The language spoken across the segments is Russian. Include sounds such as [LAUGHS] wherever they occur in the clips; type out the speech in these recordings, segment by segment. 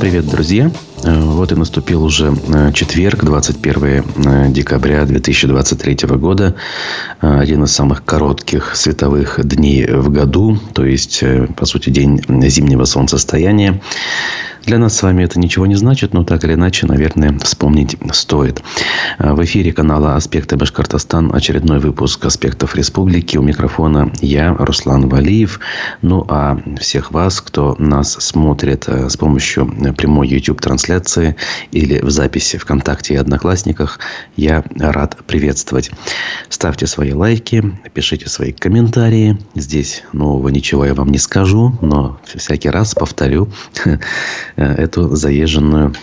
Привет, друзья! Э, вот и наступил уже э, четверг, 21 э, декабря 2023 года. Один из самых коротких световых дней в году, то есть, по сути, день зимнего солнцестояния. Для нас с вами это ничего не значит, но так или иначе, наверное, вспомнить стоит. В эфире канала «Аспекты Башкортостан» очередной выпуск «Аспектов Республики». У микрофона я, Руслан Валиев. Ну, а всех вас, кто нас смотрит с помощью прямой YouTube-трансляции или в записи ВКонтакте и Одноклассниках, я рад приветствовать. Ставьте свои лайки, пишите свои комментарии. Здесь нового ничего я вам не скажу, но всякий раз повторю [LAUGHS] эту заезженную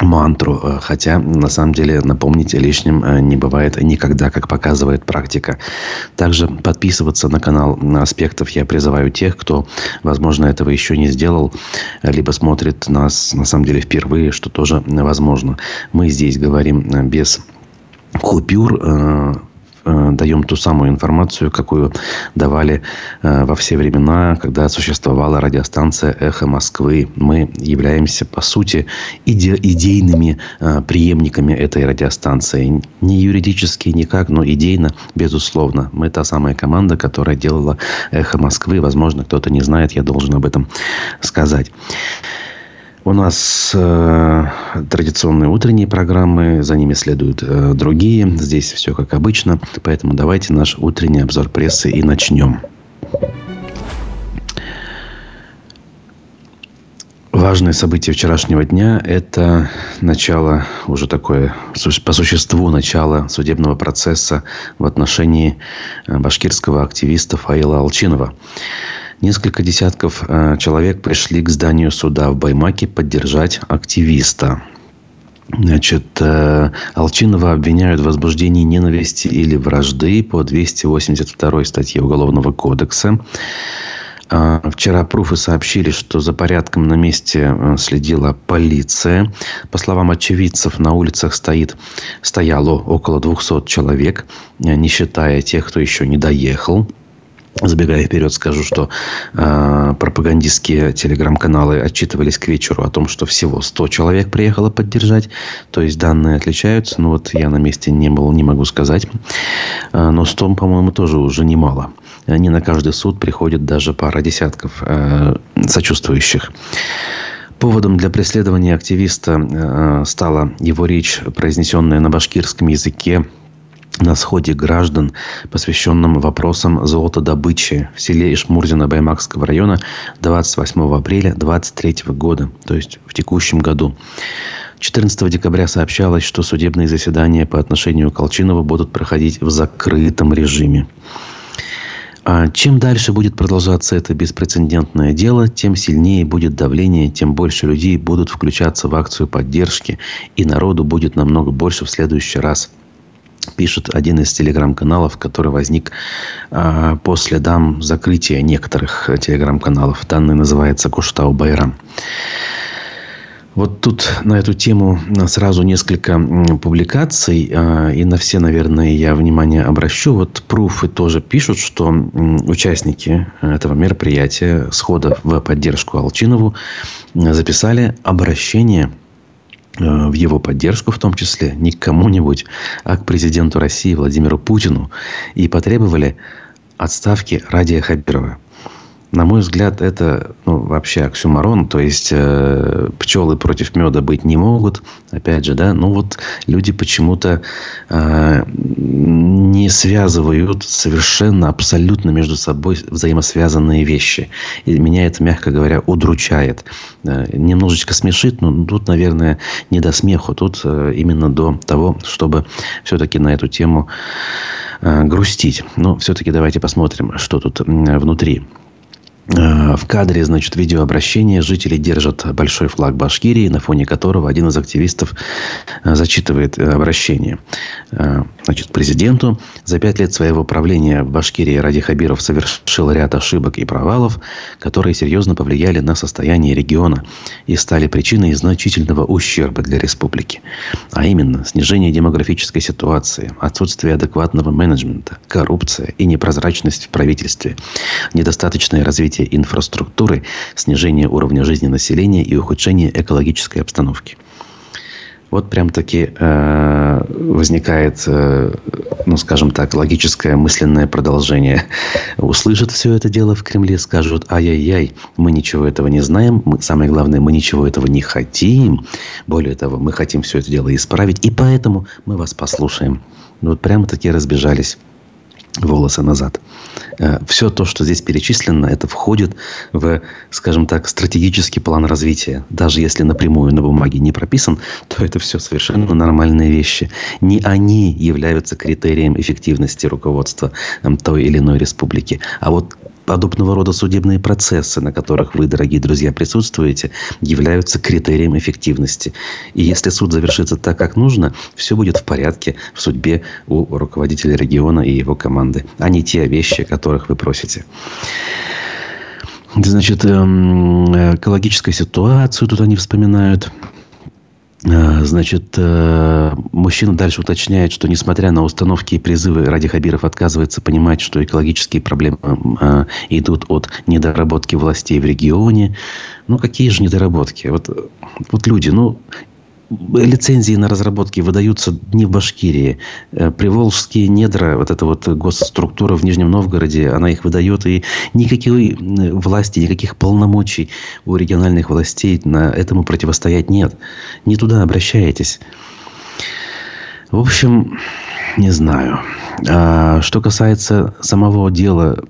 мантру, э, хотя на самом деле напомнить лишним э, не бывает никогда, как показывает практика. Также подписываться на канал Аспектов я призываю тех, кто, возможно, этого еще не сделал, либо смотрит нас на самом деле впервые, что тоже возможно. Мы здесь говорим э, без купюр, Э, даем ту самую информацию, какую давали э, во все времена, когда существовала радиостанция «Эхо Москвы». Мы являемся, по сути, иде идейными э, преемниками этой радиостанции. Не юридически никак, но идейно, безусловно. Мы та самая команда, которая делала «Эхо Москвы». Возможно, кто-то не знает, я должен об этом сказать. У нас э, традиционные утренние программы, за ними следуют э, другие. Здесь все как обычно. Поэтому давайте наш утренний обзор прессы и начнем. Важное событие вчерашнего дня – это начало, уже такое, по существу, начало судебного процесса в отношении э, башкирского активиста Фаила Алчинова. Несколько десятков э, человек пришли к зданию суда в Баймаке поддержать активиста. Значит, э, Алчинова обвиняют в возбуждении ненависти или вражды по 282 статье Уголовного кодекса. А, вчера пруфы сообщили, что за порядком на месте э, следила полиция. По словам очевидцев, на улицах стоит, стояло около 200 человек, не считая тех, кто еще не доехал. Забегая вперед, скажу, что э, пропагандистские телеграм-каналы отчитывались к вечеру о том, что всего 100 человек приехало поддержать. То есть данные отличаются. Ну вот я на месте не был, не могу сказать. Э, но 100, по-моему, тоже уже немало. Не на каждый суд приходит даже пара десятков э, сочувствующих. Поводом для преследования активиста э, стала его речь, произнесенная на башкирском языке на сходе граждан, посвященном вопросам золотодобычи в селе Ишмурзино Баймакского района 28 апреля 2023 года, то есть в текущем году. 14 декабря сообщалось, что судебные заседания по отношению к Колчинову будут проходить в закрытом режиме. А чем дальше будет продолжаться это беспрецедентное дело, тем сильнее будет давление, тем больше людей будут включаться в акцию поддержки, и народу будет намного больше в следующий раз – пишет один из телеграм-каналов, который возник э, по следам закрытия некоторых телеграм-каналов. Данный называется Куштау Байрам. Вот тут на эту тему сразу несколько публикаций, э, и на все, наверное, я внимание обращу. Вот пруфы тоже пишут, что участники этого мероприятия, схода в поддержку Алчинову, записали обращение – Э, в его поддержку, в том числе не к кому-нибудь, а к президенту России Владимиру Путину и потребовали отставки Радия Хабирова. На мой взгляд, это ну, вообще оксюмарон. То есть, э, пчелы против меда быть не могут. Опять же, да, ну вот люди почему-то э, не связывают совершенно, абсолютно между собой взаимосвязанные вещи. И меня это, мягко говоря, удручает. Э, немножечко смешит, но тут, наверное, не до смеху. Тут э, именно до того, чтобы все-таки на эту тему э, грустить. Но все-таки давайте посмотрим, что тут внутри. Э, в кадре, значит, видеообращение. Жители держат большой флаг Башкирии, на фоне которого один из активистов э, зачитывает э, обращение. Значит, президенту за пять лет своего правления в Башкирии Ради Хабиров совершил ряд ошибок и провалов, которые серьезно повлияли на состояние региона и стали причиной значительного ущерба для республики. А именно, снижение демографической ситуации, отсутствие адекватного менеджмента, коррупция и непрозрачность в правительстве, недостаточное развитие развития инфраструктуры, снижения уровня жизни населения и ухудшения экологической обстановки вот прям-таки э, возникает, э, ну, скажем так, логическое мысленное продолжение. Услышат все это дело в Кремле, скажут, ай-яй-яй, мы ничего этого не знаем, мы, самое главное, мы ничего этого не хотим. Более того, мы хотим все это дело исправить, и поэтому мы вас послушаем. Вот прямо-таки разбежались волосы назад. Э, Все то, что здесь перечислено, это входит в, скажем так, стратегический план развития. Даже если напрямую на бумаге не прописан, то это все совершенно нормальные вещи. Не они являются критерием эффективности руководства той или иной республики. А вот подобного рода судебные процессы, на которых вы, дорогие друзья, присутствуете, являются критерием эффективности. И если суд завершится так, как нужно, все будет в порядке в судьбе у руководителя региона и его команды, а не те вещи, о которых вы просите. Значит, эм, экологическую ситуацию тут они вспоминают. Э, значит, э, мужчина дальше уточняет, что несмотря на установки и призывы, Ради Хабиров отказывается понимать, что экологические проблемы э, идут от недоработки властей в регионе. Ну, какие же недоработки? Вот, вот люди, ну, лицензии на разработки выдаются не в Башкирии. Э, Приволжские недра, вот эта вот госструктура в Нижнем Новгороде, она их выдает. И никакой власти, никаких полномочий у региональных властей на этому противостоять нет. Не туда обращаетесь. В общем, не знаю. А что касается самого дела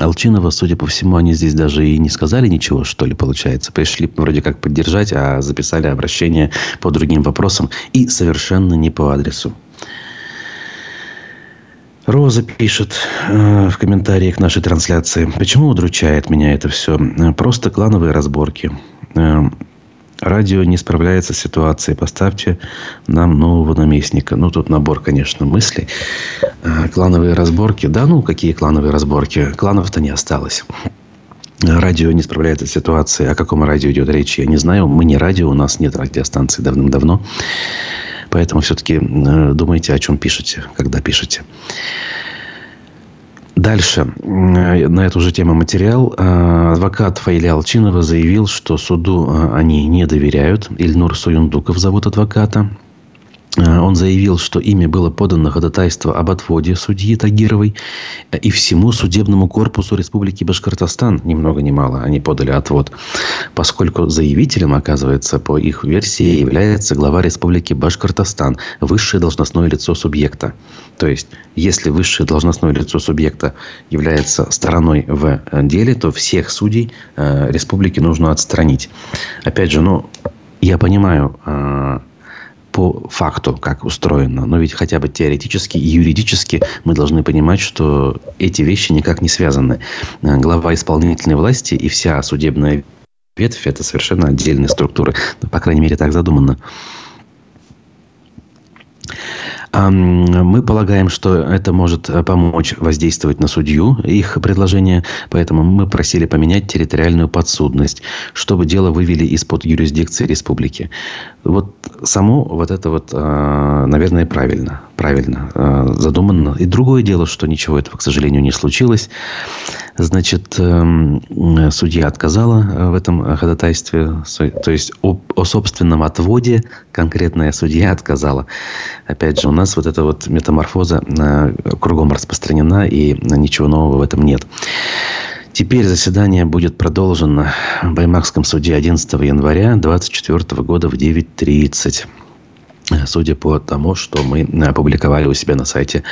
Алчинова, судя по всему, они здесь даже и не сказали ничего, что ли, получается. Пришли вроде как поддержать, а записали обращение по другим вопросам и совершенно не по адресу. Роза пишет э, в комментарии к нашей трансляции. Почему удручает меня это все? Просто клановые разборки. Э, Радио не справляется с ситуацией. Поставьте нам нового наместника. Ну, тут набор, конечно, мыслей. А, клановые разборки. Да, ну, какие клановые разборки? Кланов-то не осталось. Радио не справляется с ситуацией. О каком радио идет речь, я не знаю. Мы не радио, у нас нет радиостанции давным-давно. Поэтому все-таки э, думайте, о чем пишете, когда пишете. Дальше. На эту же тему материал. А, адвокат Фаиля Алчинова заявил, что суду а, они не доверяют. Ильнур Суюндуков зовут адвоката. А, он заявил, что ими было подано ходатайство об отводе судьи Тагировой и всему судебному корпусу Республики Башкортостан, ни много ни мало, они подали отвод, поскольку заявителем, оказывается, по их версии, является глава Республики Башкортостан, высшее должностное лицо субъекта. То есть, если высшее должностное лицо субъекта является стороной в деле, то всех судей э, республики нужно отстранить. Опять же, ну, я понимаю, э, по факту, как устроено. Но ведь хотя бы теоретически и юридически мы должны понимать, что эти вещи никак не связаны. Э, глава исполнительной власти и вся судебная ветвь – это совершенно отдельные структуры. По крайней мере, так задумано. Мы полагаем, что это может э, помочь воздействовать на судью, их предложение. Поэтому мы просили поменять территориальную подсудность, чтобы дело вывели из-под юрисдикции республики. Вот само вот это вот, э, наверное, правильно. Правильно э, задумано. И другое дело, что ничего этого, к сожалению, не случилось. Значит, эм, судья отказала в этом ходатайстве. То есть, о, собственном отводе конкретная судья отказала. Опять же, у нас вот эта вот метаморфоза э, кругом распространена, и ничего нового в этом нет. Теперь заседание будет продолжено в Баймакском суде 11 января 2024 года в 9.30 судя по тому, что мы опубликовали у себя на сайте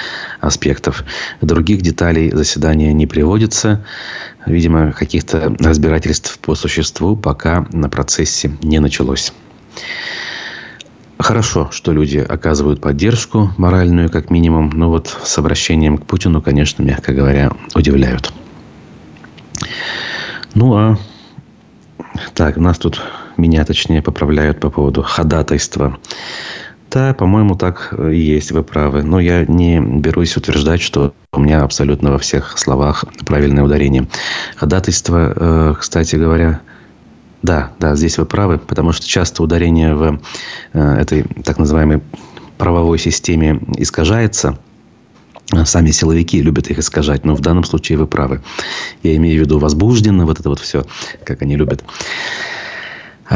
аспектов. Других деталей заседания не приводится. Видимо, каких-то разбирательств по существу пока на процессе не началось. Хорошо, что люди оказывают поддержку моральную, как минимум. Но вот с обращением к Путину, конечно, мягко говоря, удивляют. Ну, а так, нас тут, меня точнее, поправляют по поводу ходатайства. Да, по-моему, так и есть, вы правы. Но я не берусь утверждать, что у меня абсолютно во всех словах правильное ударение. Ходатайство, э, кстати говоря, да, да, здесь вы правы, потому что часто ударение в э, этой так называемой правовой системе искажается. Сами силовики любят их искажать, но в данном случае вы правы. Я имею в виду возбужденно, вот это вот все, как они любят.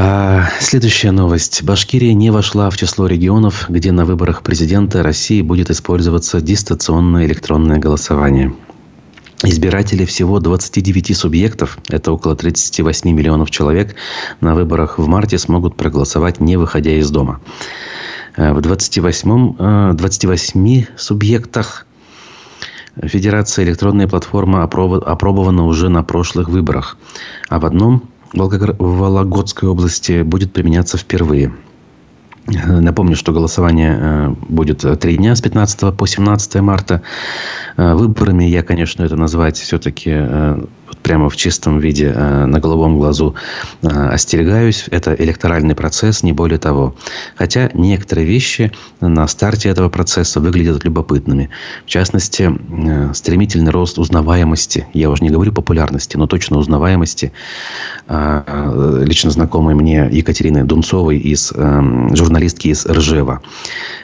А, следующая новость. Башкирия не вошла в число регионов, где на выборах президента России будет использоваться дистанционное электронное голосование. Избиратели всего 29 субъектов, это около 38 миллионов человек, на выборах в марте смогут проголосовать, не выходя из дома. А, в 28, 28 а, субъектах Федерация электронная платформа опробована уже на прошлых выборах, а в одном в Вологодской области будет применяться впервые. Напомню, что голосование э, будет три дня с 15 по 17 марта. Э, выборами я, конечно, это назвать все-таки э, прямо в чистом виде э, на головом глазу э, остерегаюсь. Это электоральный процесс, не более того. Хотя некоторые вещи на старте этого процесса выглядят любопытными. В частности, э, стремительный рост узнаваемости. Я уже не говорю популярности, но точно узнаваемости. Лично знакомой мне Екатерины Дунцовой, из, журналистки из Ржева.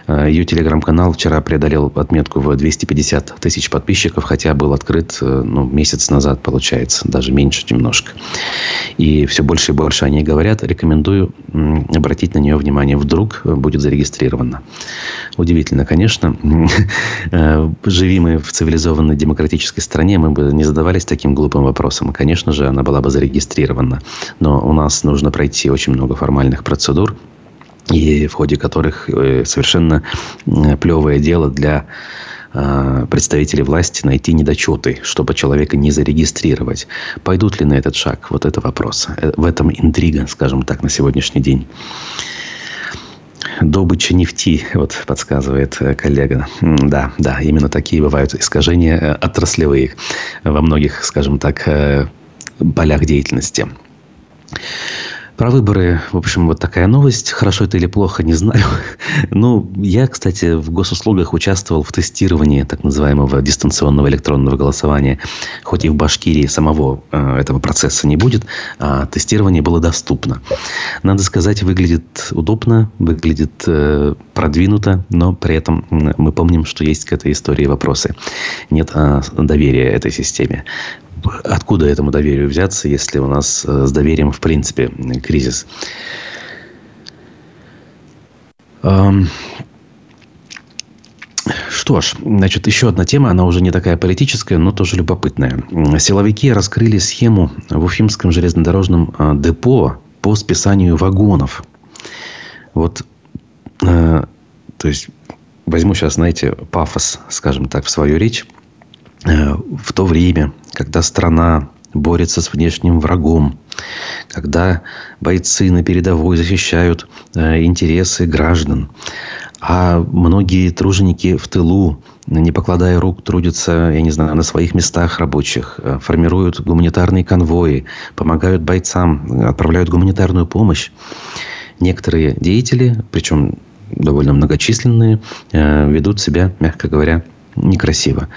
Ее телеграм-канал вчера преодолел отметку в 250 тысяч подписчиков, хотя был открыт ну, месяц назад, получается получается, даже меньше немножко. И все больше и больше они говорят. Рекомендую обратить на нее внимание. Вдруг будет зарегистрировано. Удивительно, конечно. [LAUGHS] Э, живи мы в цивилизованной демократической стране, мы бы не задавались таким глупым вопросом. Конечно же, она была бы зарегистрирована. Но у нас нужно пройти очень много формальных процедур, и в ходе которых э, совершенно плевое дело для представители власти найти недочеты, чтобы человека не зарегистрировать. Пойдут ли на этот шаг? Вот это вопрос. Э, в этом интрига, скажем так, на сегодняшний день. Добыча нефти, вот подсказывает э, коллега. Да, да, именно такие бывают искажения отраслевые во многих, скажем так, полях деятельности. Про выборы, в общем, вот такая новость. Хорошо это или плохо, не знаю. [LAUGHS] Ну, я, кстати, в госуслугах участвовал в тестировании так называемого дистанционного электронного голосования. Хоть и в Башкирии самого э, этого процесса не будет, а тестирование было доступно. Надо сказать, выглядит удобно, выглядит э, продвинуто, но при этом мы помним, что есть к этой истории вопросы. Нет а, доверия этой системе откуда этому доверию взяться, если у нас э, с доверием, в принципе, кризис? Что ж, значит, еще одна тема, она уже не такая политическая, но тоже любопытная. Силовики раскрыли схему в Уфимском железнодорожном э, депо по списанию вагонов. Вот, э, то есть, возьму сейчас, знаете, пафос, скажем так, в свою речь. Э, в то время, когда страна борется с внешним врагом, когда бойцы на передовой защищают э, интересы граждан, а многие труженики в тылу, не покладая рук, трудятся, я не знаю, на своих местах рабочих, э, формируют гуманитарные конвои, помогают бойцам, отправляют гуманитарную помощь. Некоторые деятели, причем довольно многочисленные, ведут себя, мягко говоря, некрасиво.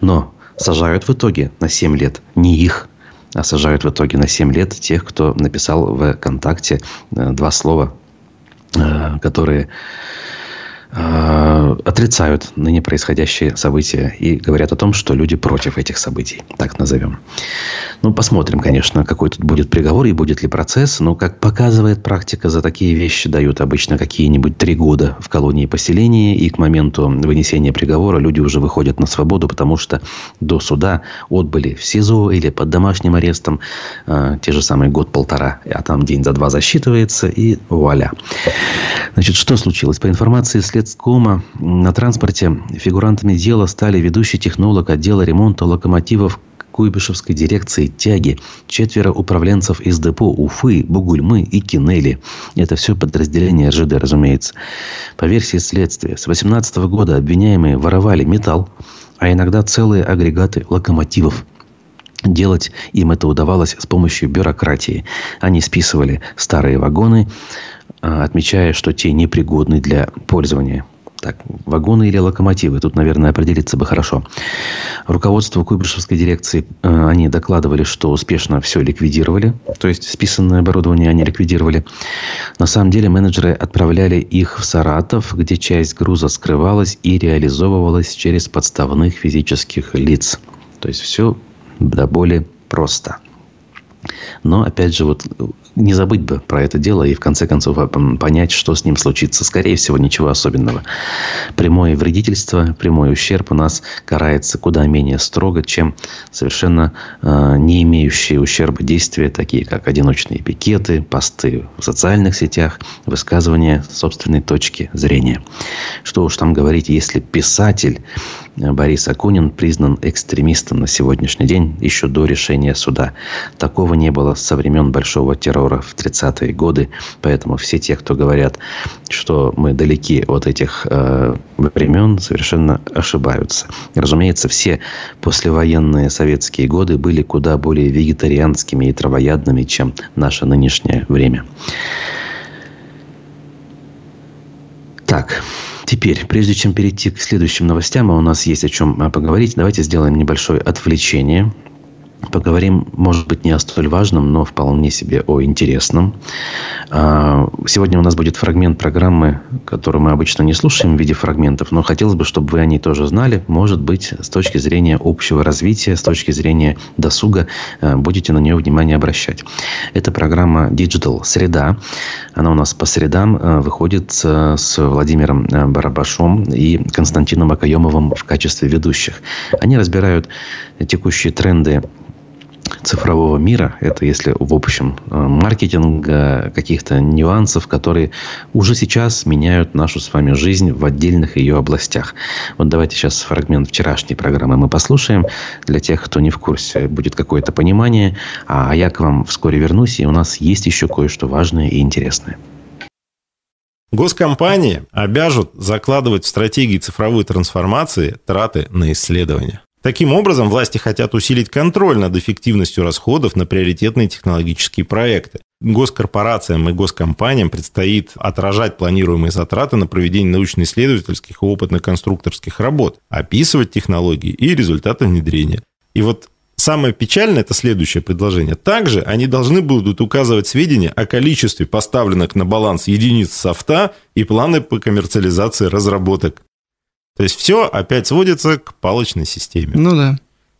Но сажают в итоге на 7 лет. Не их, а сажают в итоге на 7 лет тех, кто написал в ВКонтакте э, два слова, э, которые Э, отрицают ныне происходящие события и говорят о том, что люди против этих событий, так назовем. Ну, посмотрим, конечно, какой тут будет приговор и будет ли процесс. Но, как показывает практика, за такие вещи дают обычно какие-нибудь три года в колонии поселения. И к моменту вынесения приговора люди уже выходят на свободу, потому что до суда отбыли в СИЗО или под домашним арестом э, те же самые год-полтора, а там день за два засчитывается и вуаля. Значит, что случилось? По информации следскома, на транспорте фигурантами дела стали ведущий технолог отдела ремонта локомотивов Куйбышевской дирекции «Тяги», четверо управленцев из депо Уфы, Бугульмы и Кинели. Это все подразделение РЖД, разумеется. По версии следствия, с 18 года обвиняемые воровали металл, а иногда целые агрегаты локомотивов. Делать им это удавалось с помощью бюрократии. Они списывали старые вагоны, отмечая, что те непригодны для пользования. Так, вагоны или локомотивы? Тут, наверное, определиться бы хорошо. Руководство Куйбышевской дирекции, э, они докладывали, что успешно все ликвидировали. То есть, списанное оборудование они ликвидировали. На самом деле, менеджеры отправляли их в Саратов, где часть груза скрывалась и реализовывалась через подставных физических лиц. То есть, все до более просто. Но, опять же, вот не забыть бы про это дело и в конце концов понять, что с ним случится. Скорее всего, ничего особенного. Прямое вредительство, прямой ущерб у нас карается куда менее строго, чем совершенно э, не имеющие ущерба действия, такие как одиночные пикеты, посты в социальных сетях, высказывания собственной точки зрения. Что уж там говорить, если писатель Борис Акунин признан экстремистом на сегодняшний день еще до решения суда. Такого не было со времен Большого террора в 30-е годы. Поэтому все те, кто говорят, что мы далеки от этих э, времен, совершенно ошибаются. разумеется, все послевоенные советские годы были куда более вегетарианскими и травоядными, чем наше нынешнее время. Так, Теперь, прежде чем перейти к следующим новостям, а у нас есть о чем а, поговорить, давайте сделаем небольшое отвлечение Поговорим, может быть, не о столь важном, но вполне себе о интересном. А, сегодня у нас будет фрагмент программы, которую мы обычно не слушаем в виде фрагментов, но хотелось бы, чтобы вы о ней тоже знали. Может быть, с точки зрения общего развития, с точки зрения досуга, а, будете на нее внимание обращать. Это программа Digital Среда. Она у нас по средам а, выходит с Владимиром Барабашом и Константином Акаемовым в качестве ведущих. Они разбирают текущие тренды цифрового мира. Это если в общем э, маркетинга, каких-то нюансов, которые уже сейчас меняют нашу с вами жизнь в отдельных ее областях. Вот давайте сейчас фрагмент вчерашней программы мы послушаем. Для тех, кто не в курсе, будет какое-то понимание. А я к вам вскоре вернусь, и у нас есть еще кое-что важное и интересное. Госкомпании обяжут закладывать в стратегии цифровой трансформации траты на исследования. Таким образом, власти хотят усилить контроль над эффективностью расходов на приоритетные технологические проекты. Госкорпорациям и госкомпаниям предстоит отражать планируемые затраты на проведение научно-исследовательских и опытно-конструкторских работ, описывать технологии и результаты внедрения. И вот Самое печальное – это следующее предложение. Также они должны будут указывать сведения о количестве поставленных на баланс единиц софта и планы по коммерциализации разработок. То есть все опять сводится к палочной системе. Ну да.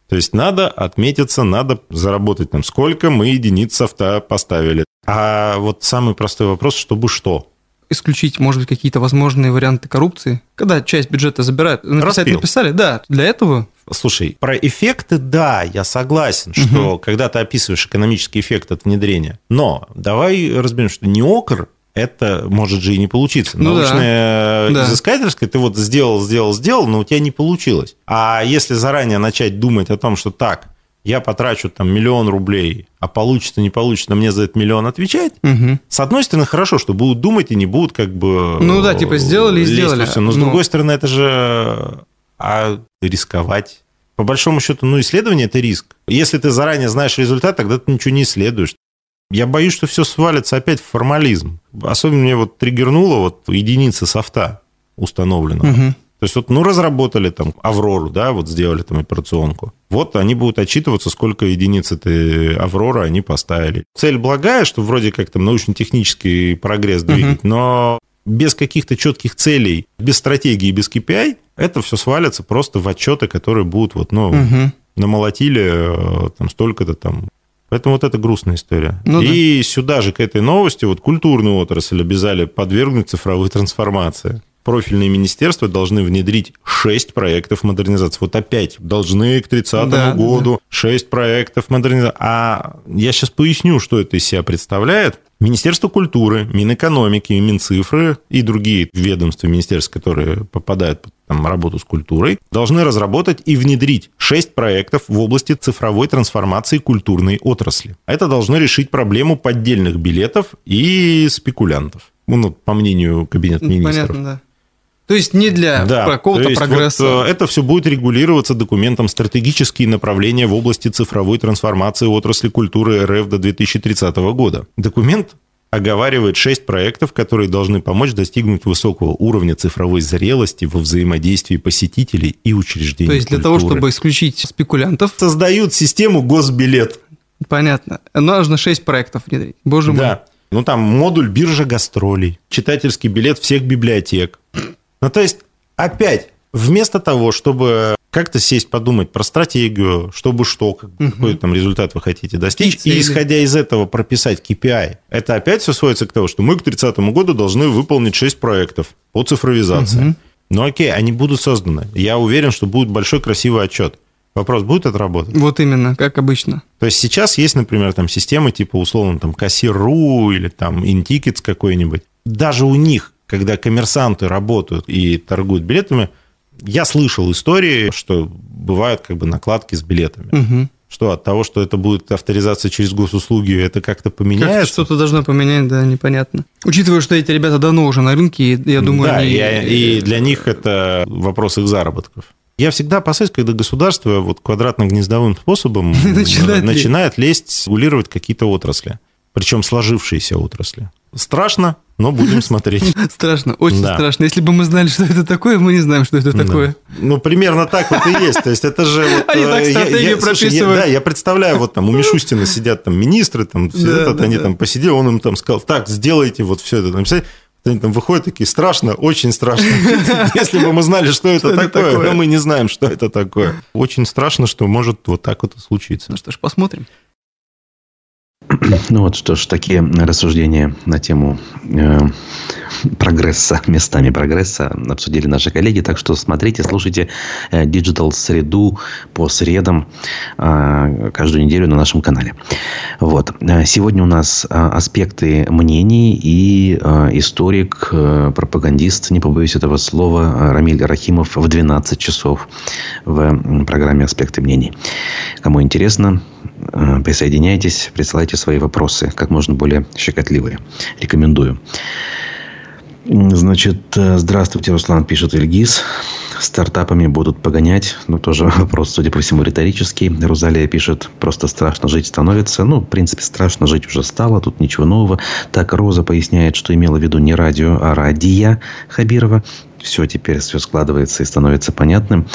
То есть надо отметиться, надо заработать там, сколько мы единиц софта поставили. А вот самый простой вопрос, чтобы что? исключить, может быть, какие-то возможные варианты коррупции? Когда часть бюджета забирают, написать Распил. написали, да, для этого. Слушай, про эффекты, да, я согласен, что угу. когда ты описываешь экономический эффект от внедрения, но давай разберем, что не окр это может же и не получиться. Ну, Научное да. изыскательское, ты вот сделал, сделал, сделал, но у тебя не получилось. А если заранее начать думать о том, что так, я потрачу там миллион рублей, а получится, не получится, мне за этот миллион отвечать. Угу. С одной стороны, хорошо, что будут думать и не будут как бы... Ну да, типа сделали и сделали. Все. Но с ну... другой стороны, это же... А рисковать? По большому счету, ну, исследование – это риск. Если ты заранее знаешь результат, тогда ты ничего не исследуешь. Я боюсь, что все свалится опять в формализм. Особенно мне вот триггернуло вот единицы софта установленного. Угу. То есть вот, ну, разработали там Аврору, да, вот сделали там операционку. Вот они будут отчитываться, сколько единиц этой Авроры они поставили. Цель благая, что вроде как там научно-технический прогресс двигать, угу. но без каких-то четких целей, без стратегии, без KPI, это все свалится просто в отчеты, которые будут вот, ну, угу. намолотили э, там столько-то там Поэтому вот это грустная история. Ну, и да. сюда же, к этой новости, вот культурную отрасль обязали подвергнуть цифровой трансформации. Профильные министерства должны внедрить 6 проектов модернизации. Вот опять должны к 30 да, году да. 6 проектов модернизации. А я сейчас поясню, что это из себя представляет. Министерство культуры, Минэкономики, Минцифры и другие ведомства министерств, которые попадают под там, работу с культурой, должны разработать и внедрить 6 проектов в области цифровой трансформации культурной отрасли. Это должно решить проблему поддельных билетов и спекулянтов. Ну, по мнению Кабинета ну, министров. Понятно, да. То есть не для да, какого-то прогресса. Вот, э, это все будет регулироваться документом «Стратегические направления в области цифровой трансформации отрасли культуры РФ до 2030 года». Документ оговаривает шесть проектов, которые должны помочь достигнуть высокого уровня цифровой зрелости во взаимодействии посетителей и учреждений То есть для культуры. того, чтобы исключить спекулянтов... Создают систему госбилет. Понятно. Нужно шесть проектов внедрить. Боже мой. Да. Ну, там модуль биржа гастролей, читательский билет всех библиотек. Ну, то есть, опять, вместо того, чтобы как-то сесть, подумать про стратегию, чтобы что, какой угу. там результат вы хотите достичь, и, исходя из этого прописать KPI, это опять все сводится к тому, что мы к 30 году должны выполнить 6 проектов по цифровизации. Угу. Ну, окей, они будут созданы. Я уверен, что будет большой красивый отчет. Вопрос, будет это работать? Вот именно, как обычно. То есть сейчас есть, например, там системы типа условно там кассир.ру или там InTickets какой-нибудь. Даже у них, когда коммерсанты работают и торгуют билетами, я слышал истории, что бывают как бы накладки с билетами. Угу. Что от того, что это будет авторизация через госуслуги, это как-то поменяется? Как что-то должно поменять, да, непонятно. Учитывая, что эти ребята давно уже на рынке, я думаю, да, они... и, и для них это вопрос их заработков. Я всегда опасаюсь, когда государство вот квадратно-гнездовым способом [LAUGHS] начинает, начинает лезть, регулировать какие-то отрасли, причем сложившиеся отрасли. Страшно, но будем смотреть. [LAUGHS] Страшно, очень да. страшно. Если бы мы знали, что это такое, мы не знаем, что это такое. Да. Ну, примерно так вот и есть. То есть это же... Вот, они так э, стратегию я, я, прописывают. Слушай, я, да, я представляю, вот там у Мишустина сидят там министры, там, да, этот, да, они да. там посидели, он им там сказал, так, сделайте вот все это. Они там выходят такие, страшно, очень страшно. [LAUGHS] Если бы мы знали, что это такое, но мы не знаем, что это такое. Очень страшно, что может вот так вот случиться. Ну что ж, посмотрим. [CLEARS THROAT] Ну вот что ж, такие рассуждения на тему э, прогресса, [LAUGHS] местами прогресса обсудили наши коллеги. Так что смотрите, слушайте э, Digital среду по средам э, каждую неделю на нашем канале. Вот. Э, сегодня у нас аспекты мнений и историк, пропагандист, не побоюсь этого слова, Рамиль Рахимов в 12 часов в программе «Аспекты мнений». Кому интересно, присоединяйтесь, присылайте свои вопросы, как можно более щекотливые. Рекомендую. Значит, э, здравствуйте, Руслан, пишет Ильгиз. Стартапами будут погонять. Ну, тоже [LAUGHS] вопрос, судя по всему, риторический. Розалия пишет, просто страшно жить становится. Ну, в принципе, страшно жить уже стало, тут ничего нового. Так, Роза поясняет, что имела в виду не радио, а радия Хабирова. Все теперь все складывается и становится понятным.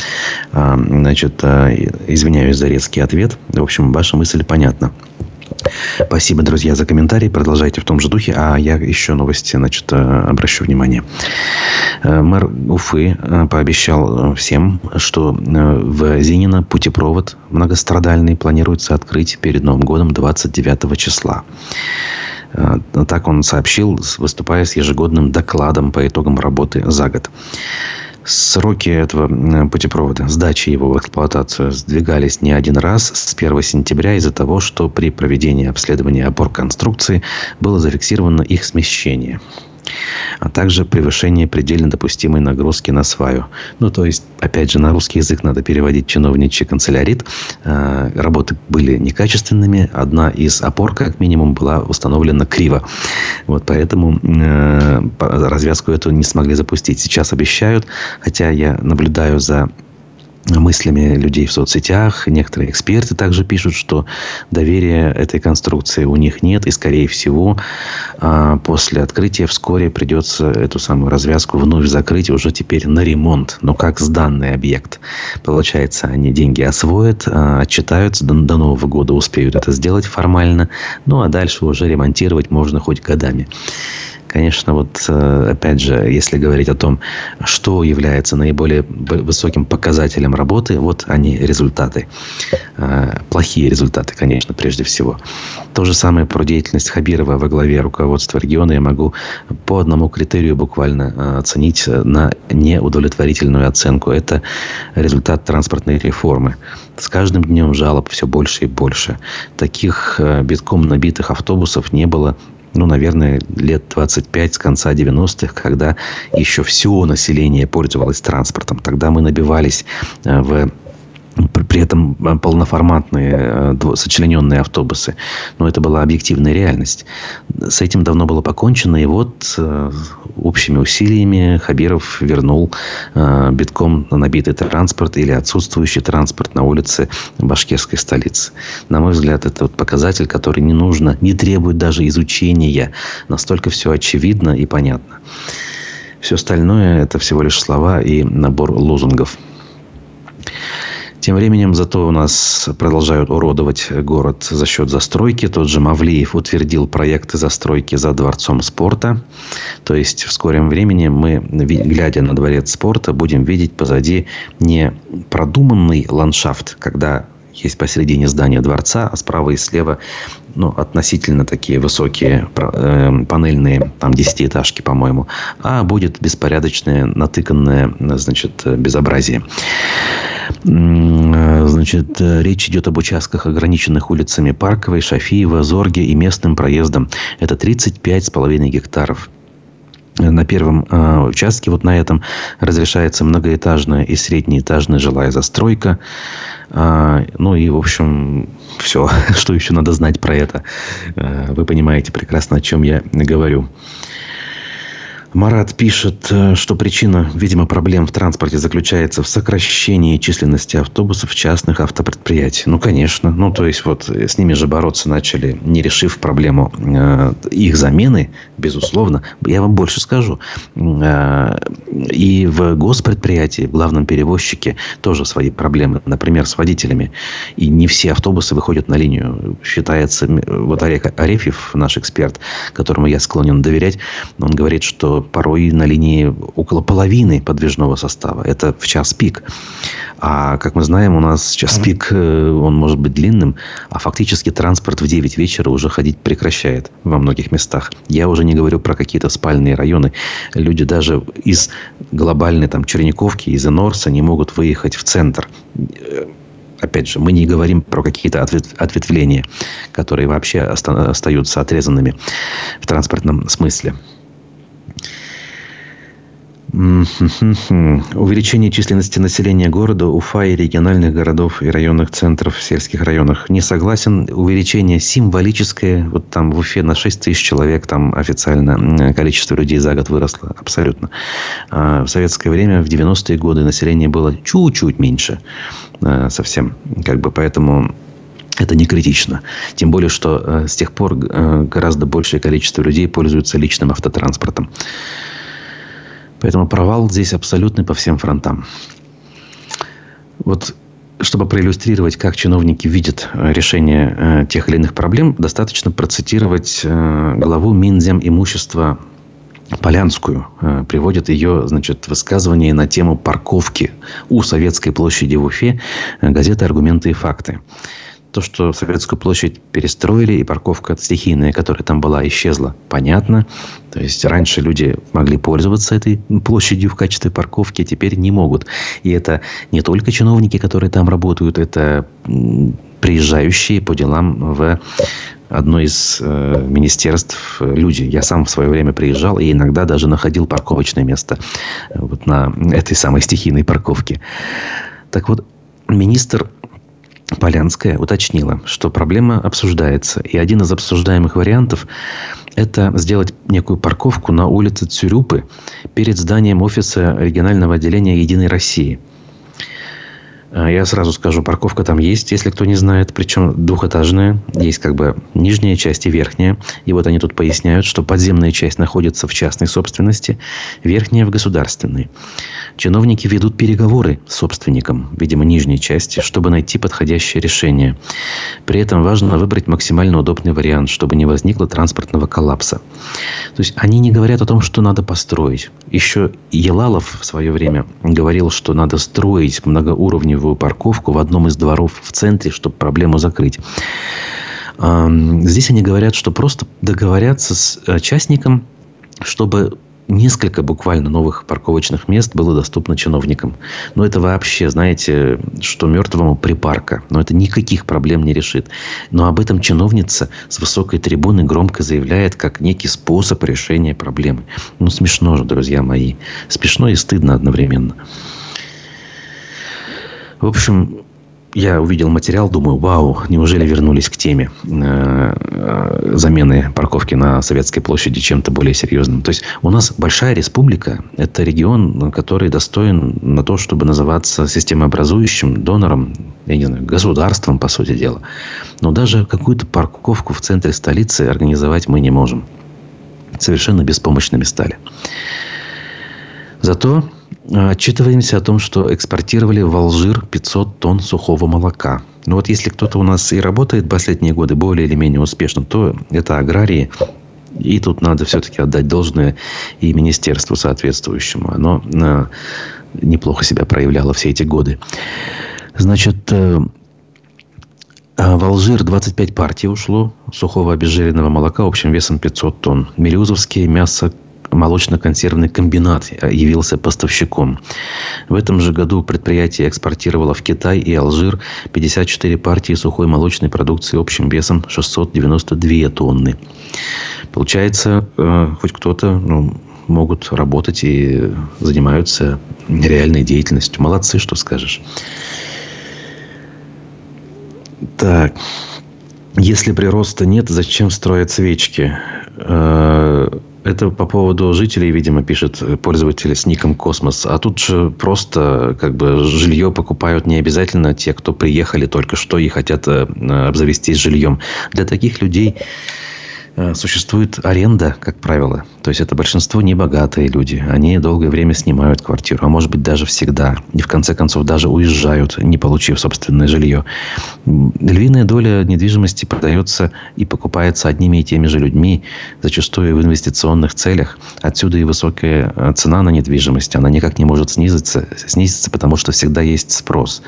А, значит, э, извиняюсь за резкий ответ. В общем, ваша мысль понятна. Спасибо, друзья, за комментарии. Продолжайте в том же духе. А я еще новости, значит, э, обращу внимание. Э, мэр Уфы э, пообещал всем, что в Зинино путепровод многострадальный планируется открыть перед Новым годом 29 числа. Так он сообщил, выступая с ежегодным докладом по итогам работы за год. Сроки этого путепровода, сдачи его в эксплуатацию сдвигались не один раз с 1 сентября из-за того, что при проведении обследования опор конструкции было зафиксировано их смещение а также превышение предельно допустимой нагрузки на сваю. Ну, то есть, опять же, на русский язык надо переводить чиновничий канцелярит. А, работы были некачественными. Одна из опор, как минимум, была установлена криво. Вот поэтому э, развязку эту не смогли запустить. Сейчас обещают, хотя я наблюдаю за мыслями людей в соцсетях. Некоторые эксперты также пишут, что доверия этой конструкции у них нет. И, скорее всего, а, после открытия вскоре придется эту самую развязку вновь закрыть уже теперь на ремонт. Но как сданный объект. Получается, они деньги освоят, а, отчитаются, до Нового года успеют это сделать формально. Ну, а дальше уже ремонтировать можно хоть годами. Конечно, вот э, опять же, если говорить о том, что является наиболее высоким показателем работы, вот они результаты. Э, плохие результаты, конечно, прежде всего. То же самое про деятельность Хабирова во главе руководства региона я могу по одному критерию буквально э, оценить на неудовлетворительную оценку. Это результат транспортной реформы. С каждым днем жалоб все больше и больше. Таких битком набитых автобусов не было ну, наверное, лет 25 с конца 90-х, когда еще все население пользовалось транспортом. Тогда мы набивались э, в при этом э, полноформатные э, сочлененные автобусы. Но это была объективная реальность. С этим давно было покончено. И вот э, общими усилиями Хабиров вернул битком набитый транспорт или отсутствующий транспорт на улице башкирской столицы. На мой взгляд, это вот показатель, который не нужно, не требует даже изучения. Настолько все очевидно и понятно. Все остальное – это всего лишь слова и набор лозунгов – тем временем зато у нас продолжают уродовать город за счет застройки. Тот же Мавлиев утвердил проекты застройки за Дворцом спорта. То есть в скором времени мы, глядя на Дворец спорта, будем видеть позади не продуманный ландшафт, когда есть посередине здания дворца, а справа и слева ну, относительно такие высокие э, панельные, там, десятиэтажки, по-моему, а будет беспорядочное, натыканное, значит, безобразие. Значит, речь идет об участках, ограниченных улицами Парковой, Шафиева, Зорге и местным проездом. Это 35,5 гектаров на первом э, участке, вот на этом, разрешается многоэтажная и среднеэтажная жилая застройка. Э, ну и, в общем, все, [LAUGHS] что еще надо знать про это. Э, вы понимаете прекрасно, о чем я говорю. Марат пишет, э, что причина, видимо, проблем в транспорте заключается в сокращении численности автобусов частных автопредприятий. Ну, конечно. Ну, то есть, вот с ними же бороться начали, не решив проблему э, их замены, безусловно. Я вам больше скажу. Э, и в госпредприятии, в главном перевозчике тоже свои проблемы. Например, с водителями. И не все автобусы выходят на линию. Считается, вот Олег Арефьев, наш эксперт, которому я склонен доверять, он говорит, что порой на линии около половины подвижного состава. Это в час пик. А, как мы знаем, у нас час пик, э, он может быть длинным, а фактически транспорт в 9 вечера уже ходить прекращает во многих местах. Я уже не говорю про какие-то спальные районы. Люди даже из глобальной там Черниковки, из Энорса не могут выехать в центр опять же, мы не говорим про какие-то ответвления, которые вообще остаются отрезанными в транспортном смысле. Увеличение численности населения города, Уфа и региональных городов и районных центров в сельских районах. Не согласен. Увеличение символическое. Вот там в Уфе на 6 тысяч человек там официально количество людей за год выросло. Абсолютно. А в советское время, в 90-е годы, население было чуть-чуть меньше. А, совсем. Как бы поэтому это не критично. Тем более, что э, с тех пор э, гораздо большее количество людей пользуются личным автотранспортом. Поэтому провал здесь абсолютный по всем фронтам. Вот чтобы проиллюстрировать, как чиновники видят э, решение э, тех или иных проблем, достаточно процитировать э, главу Минзем имущества Полянскую. Приводит ее значит, высказывание на тему парковки у Советской площади в Уфе газета «Аргументы и факты» то, что Советскую площадь перестроили, и парковка стихийная, которая там была, исчезла, понятно. То есть, раньше люди могли пользоваться этой площадью в качестве парковки, теперь не могут. И это не только чиновники, которые там работают, это приезжающие по делам в одно из э, министерств люди. Я сам в свое время приезжал и иногда даже находил парковочное место вот на этой самой стихийной парковке. Так вот, министр Полянская уточнила, что проблема обсуждается. И один из обсуждаемых вариантов – это сделать некую парковку на улице Цюрюпы перед зданием офиса регионального отделения «Единой России». А, я сразу скажу, парковка там есть, если кто не знает, причем двухэтажная. Есть как бы нижняя часть и верхняя. И вот они тут поясняют, что подземная часть находится в частной собственности, верхняя в государственной. Чиновники ведут переговоры с собственником, видимо, нижней части, чтобы найти подходящее решение. При этом важно выбрать максимально удобный вариант, чтобы не возникло транспортного коллапса. То есть они не говорят о том, что надо построить. Еще Елалов в свое время говорил, что надо строить многоуровневую парковку в одном из дворов в центре, чтобы проблему закрыть. Здесь они говорят, что просто договорятся с э, частником, чтобы несколько буквально новых парковочных мест было доступно чиновникам. Но это вообще, знаете, что мертвому припарка. Но это никаких проблем не решит. Но об этом чиновница с высокой трибуны громко заявляет как некий способ решения проблемы. Ну, смешно же, друзья мои. Смешно и стыдно одновременно. В общем, я увидел материал, думаю, вау, неужели вернулись к теме э, э, замены парковки на Советской площади чем-то более серьезным. То есть, у нас большая республика – это регион, который достоин на то, чтобы называться системообразующим донором, я не знаю, государством, по сути дела. Но даже какую-то парковку в центре столицы организовать мы не можем. Совершенно беспомощными стали. Зато Отчитываемся о том, что экспортировали в Алжир 500 тонн сухого молока. Но вот если кто-то у нас и работает последние годы более или менее успешно, то это аграрии. И тут надо все-таки отдать должное и министерству соответствующему. Оно э, неплохо себя проявляло все эти годы. Значит, э, а в Алжир 25 партий ушло сухого обезжиренного молока общим весом 500 тонн. Мелюзовские мясо молочно-консервный комбинат явился поставщиком. В этом же году предприятие экспортировало в Китай и Алжир 54 партии сухой молочной продукции общим весом 692 тонны. Получается, э, хоть кто-то ну, могут работать и занимаются реальной деятельностью. Молодцы, что скажешь. Так. Если прироста нет, зачем строят свечки? Э, это по поводу жителей, видимо, пишет пользователь с ником Космос. А тут же просто как бы жилье покупают не обязательно те, кто приехали только что и хотят э, обзавестись жильем. Для таких людей Э, существует аренда, как правило. То есть, это большинство небогатые люди. Они долгое время снимают квартиру, а может быть, даже всегда. И, в конце концов, даже уезжают, не получив собственное жилье. Львиная доля недвижимости продается и покупается одними и теми же людьми, зачастую в инвестиционных целях. Отсюда и высокая э, цена на недвижимость. Она никак не может снизиться, снизиться потому что всегда есть спрос.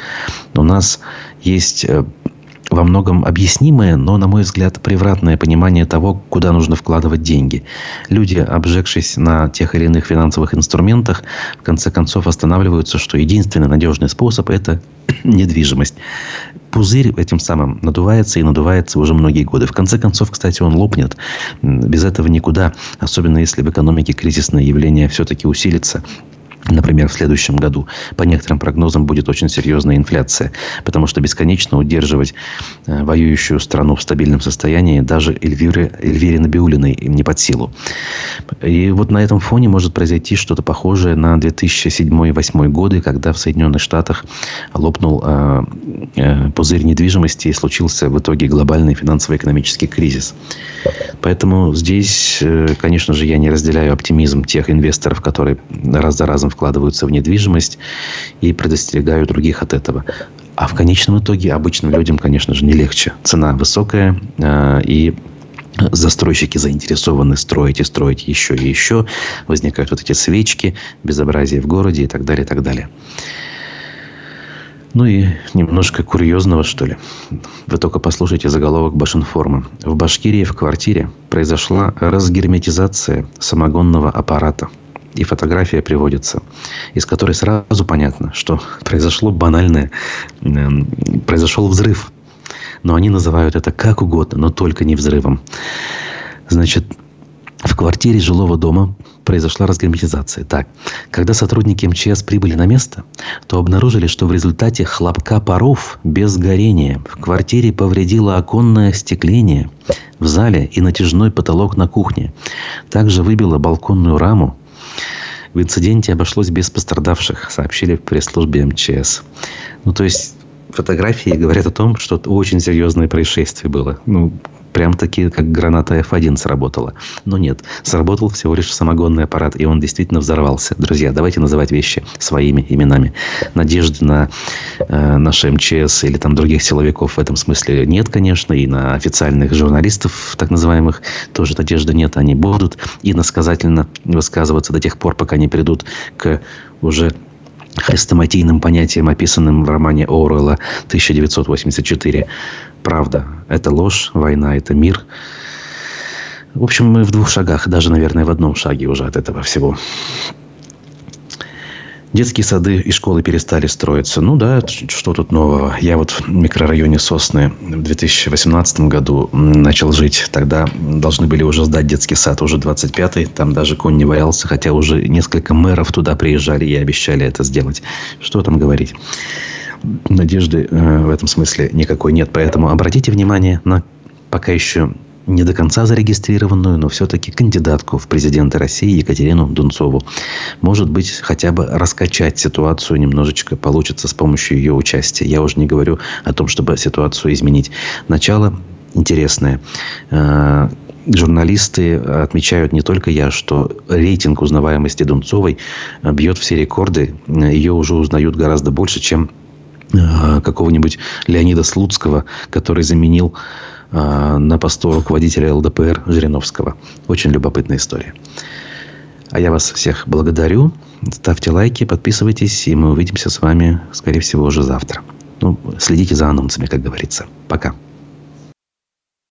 У нас есть э, во многом объяснимое, но, на мой взгляд, превратное понимание того, куда нужно вкладывать деньги. Люди, обжегшись на тех или иных финансовых инструментах, в конце концов останавливаются, что единственный надежный способ – это [CLEARS THROAT] недвижимость. Пузырь этим самым надувается и надувается уже многие годы. В конце концов, кстати, он лопнет. Без этого никуда, особенно если в экономике кризисное явление все-таки усилится. Например, в следующем году, по некоторым прогнозам, будет очень серьезная инфляция, потому что бесконечно удерживать э, воюющую страну в стабильном состоянии даже Эльвире, Эльвире Набиулиной не под силу. И вот на этом фоне может произойти что-то похожее на 2007-2008 годы, когда в Соединенных Штатах лопнул э, э, пузырь недвижимости и случился в итоге глобальный финансово-экономический кризис. Поэтому здесь, конечно же, я не разделяю оптимизм тех инвесторов, которые раз за разом вкладываются в недвижимость и предостерегают других от этого. А в конечном итоге обычным людям, конечно же, не легче. Цена высокая, э, и застройщики заинтересованы строить и строить еще и еще. Возникают вот эти свечки, безобразие в городе и так далее, и так далее. Ну и немножко курьезного, что ли. Вы только послушайте заголовок Башинформа. В Башкирии в квартире произошла разгерметизация самогонного аппарата – и фотография приводится, из которой сразу понятно, что произошло банальное, эм, произошел взрыв. Но они называют это как угодно, но только не взрывом. Значит, в квартире жилого дома произошла разгерметизация. Так, когда сотрудники МЧС прибыли на место, то обнаружили, что в результате хлопка паров без горения в квартире повредило оконное остекление в зале и натяжной потолок на кухне. Также выбило балконную раму, в инциденте обошлось без пострадавших, сообщили в пресс-службе МЧС. Ну, то есть, фотографии говорят о том, что очень серьезное происшествие было. Ну, прям таки, как граната F1 сработала. Но нет, сработал всего лишь самогонный аппарат, и он действительно взорвался. Друзья, давайте называть вещи своими именами. Надежды на э, наши МЧС или там других силовиков в этом смысле нет, конечно, и на официальных журналистов, так называемых, тоже надежды нет. Они будут иносказательно высказываться до тех пор, пока не придут к уже хрестоматийным понятиям, описанным в романе Оруэлла 1984. Правда – это ложь, война – это мир. В общем, мы в двух шагах, даже, наверное, в одном шаге уже от этого всего. Детские сады и школы перестали строиться. Ну да, что тут нового? Я вот в микрорайоне Сосны в 2018 году начал жить. Тогда должны были уже сдать детский сад, уже 25-й. Там даже конь не валялся, хотя уже несколько мэров туда приезжали и обещали это сделать. Что там говорить? надежды э, в этом смысле никакой нет. Поэтому обратите внимание на пока еще не до конца зарегистрированную, но все-таки кандидатку в президенты России Екатерину Дунцову. Может быть, хотя бы раскачать ситуацию немножечко получится с помощью ее участия. Я уже не говорю о том, чтобы ситуацию изменить. Начало интересное. Э, журналисты отмечают не только я, что рейтинг узнаваемости Дунцовой бьет все рекорды. Ее уже узнают гораздо больше, чем э, какого-нибудь Леонида Слуцкого, который заменил Э, на посту руководителя ЛДПР Жириновского. Очень любопытная история. А я вас всех благодарю. Ставьте лайки, подписывайтесь, и мы увидимся с вами, скорее всего, уже завтра. Ну, следите за анонсами, как говорится. Пока.